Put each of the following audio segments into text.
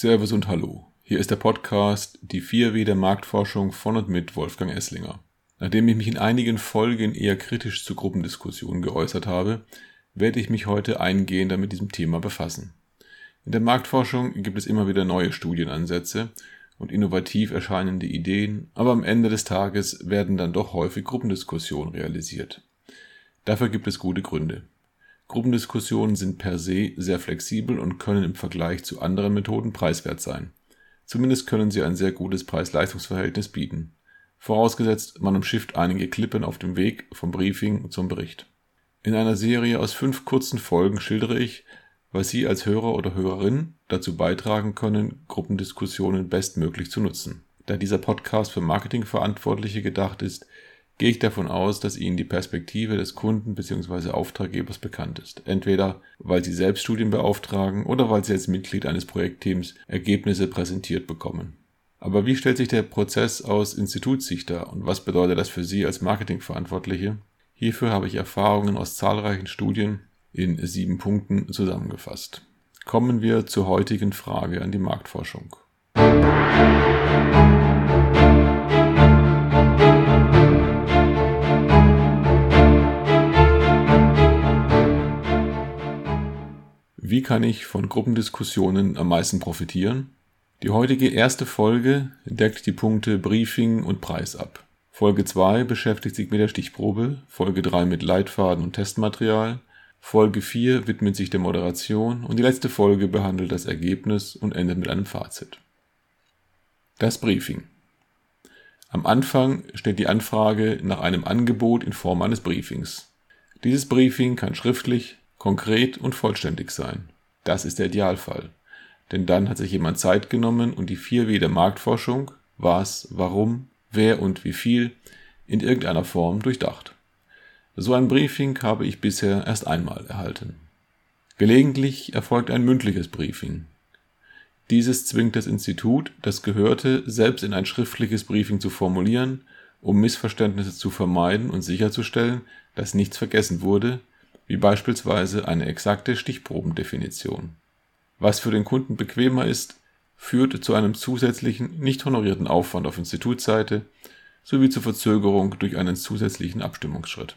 Servus und Hallo. Hier ist der Podcast Die 4W der Marktforschung von und mit Wolfgang Esslinger. Nachdem ich mich in einigen Folgen eher kritisch zu Gruppendiskussionen geäußert habe, werde ich mich heute eingehender mit diesem Thema befassen. In der Marktforschung gibt es immer wieder neue Studienansätze und innovativ erscheinende Ideen, aber am Ende des Tages werden dann doch häufig Gruppendiskussionen realisiert. Dafür gibt es gute Gründe. Gruppendiskussionen sind per se sehr flexibel und können im Vergleich zu anderen Methoden preiswert sein. Zumindest können sie ein sehr gutes Preis-Leistungs-Verhältnis bieten. Vorausgesetzt, man umschifft einige Klippen auf dem Weg vom Briefing zum Bericht. In einer Serie aus fünf kurzen Folgen schildere ich, was Sie als Hörer oder Hörerin dazu beitragen können, Gruppendiskussionen bestmöglich zu nutzen. Da dieser Podcast für Marketingverantwortliche gedacht ist, gehe ich davon aus, dass Ihnen die Perspektive des Kunden bzw. Auftraggebers bekannt ist. Entweder weil Sie selbst Studien beauftragen oder weil Sie als Mitglied eines Projektteams Ergebnisse präsentiert bekommen. Aber wie stellt sich der Prozess aus Institutssicht dar und was bedeutet das für Sie als Marketingverantwortliche? Hierfür habe ich Erfahrungen aus zahlreichen Studien in sieben Punkten zusammengefasst. Kommen wir zur heutigen Frage an die Marktforschung. Wie kann ich von Gruppendiskussionen am meisten profitieren? Die heutige erste Folge deckt die Punkte Briefing und Preis ab. Folge 2 beschäftigt sich mit der Stichprobe, Folge 3 mit Leitfaden und Testmaterial, Folge 4 widmet sich der Moderation und die letzte Folge behandelt das Ergebnis und endet mit einem Fazit. Das Briefing. Am Anfang steht die Anfrage nach einem Angebot in Form eines Briefings. Dieses Briefing kann schriftlich, konkret und vollständig sein. Das ist der Idealfall. Denn dann hat sich jemand Zeit genommen und die 4W der Marktforschung, was, warum, wer und wie viel, in irgendeiner Form durchdacht. So ein Briefing habe ich bisher erst einmal erhalten. Gelegentlich erfolgt ein mündliches Briefing. Dieses zwingt das Institut, das Gehörte selbst in ein schriftliches Briefing zu formulieren, um Missverständnisse zu vermeiden und sicherzustellen, dass nichts vergessen wurde, wie beispielsweise eine exakte Stichprobendefinition. Was für den Kunden bequemer ist, führt zu einem zusätzlichen, nicht honorierten Aufwand auf Institutsseite sowie zur Verzögerung durch einen zusätzlichen Abstimmungsschritt.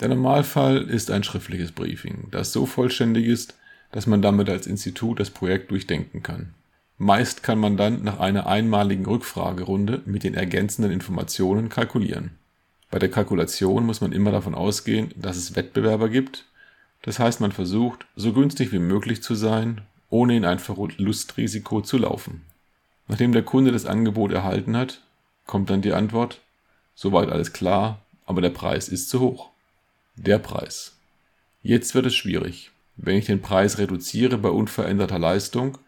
Der Normalfall ist ein schriftliches Briefing, das so vollständig ist, dass man damit als Institut das Projekt durchdenken kann. Meist kann man dann nach einer einmaligen Rückfragerunde mit den ergänzenden Informationen kalkulieren. Bei der Kalkulation muss man immer davon ausgehen, dass es Wettbewerber gibt. Das heißt, man versucht, so günstig wie möglich zu sein, ohne in ein Verlustrisiko zu laufen. Nachdem der Kunde das Angebot erhalten hat, kommt dann die Antwort, soweit alles klar, aber der Preis ist zu hoch. Der Preis. Jetzt wird es schwierig. Wenn ich den Preis reduziere bei unveränderter Leistung,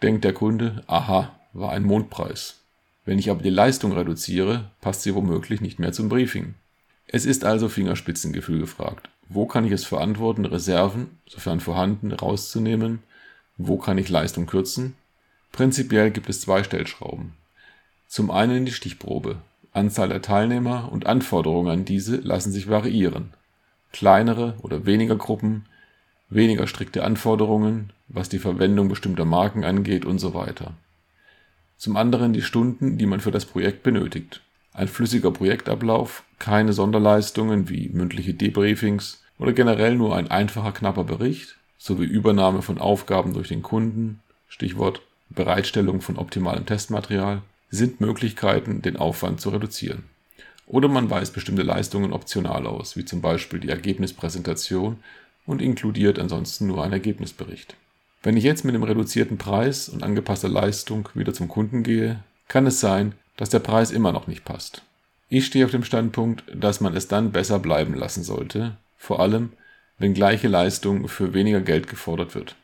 denkt der Kunde, aha, war ein Mondpreis. Wenn ich aber die Leistung reduziere, passt sie womöglich nicht mehr zum Briefing. Es ist also Fingerspitzengefühl gefragt. Wo kann ich es verantworten, Reserven, sofern vorhanden, rauszunehmen? Wo kann ich Leistung kürzen? Prinzipiell gibt es zwei Stellschrauben. Zum einen die Stichprobe. Anzahl der Teilnehmer und Anforderungen an diese lassen sich variieren. Kleinere oder weniger Gruppen, weniger strikte Anforderungen, was die Verwendung bestimmter Marken angeht und so weiter zum anderen die Stunden, die man für das Projekt benötigt. Ein flüssiger Projektablauf, keine Sonderleistungen wie mündliche Debriefings oder generell nur ein einfacher knapper Bericht sowie Übernahme von Aufgaben durch den Kunden (Stichwort Bereitstellung von optimalem Testmaterial) sind Möglichkeiten, den Aufwand zu reduzieren. Oder man weist bestimmte Leistungen optional aus, wie zum Beispiel die Ergebnispräsentation und inkludiert ansonsten nur einen Ergebnisbericht wenn ich jetzt mit dem reduzierten Preis und angepasster Leistung wieder zum Kunden gehe, kann es sein, dass der Preis immer noch nicht passt. Ich stehe auf dem Standpunkt, dass man es dann besser bleiben lassen sollte, vor allem wenn gleiche Leistung für weniger Geld gefordert wird.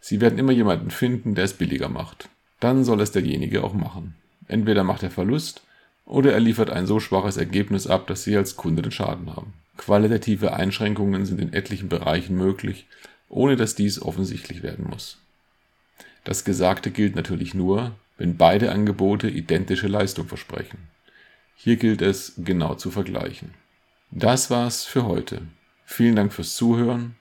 Sie werden immer jemanden finden, der es billiger macht. Dann soll es derjenige auch machen. Entweder macht er Verlust oder er liefert ein so schwaches Ergebnis ab, dass Sie als Kunde den Schaden haben. Qualitative Einschränkungen sind in etlichen Bereichen möglich ohne dass dies offensichtlich werden muss. Das Gesagte gilt natürlich nur, wenn beide Angebote identische Leistung versprechen. Hier gilt es genau zu vergleichen. Das war's für heute. Vielen Dank fürs Zuhören.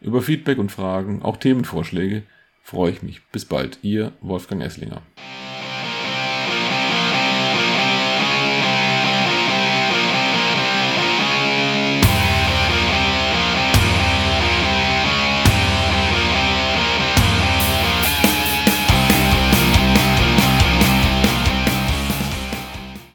Über Feedback und Fragen, auch Themenvorschläge, freue ich mich. Bis bald. Ihr Wolfgang Esslinger.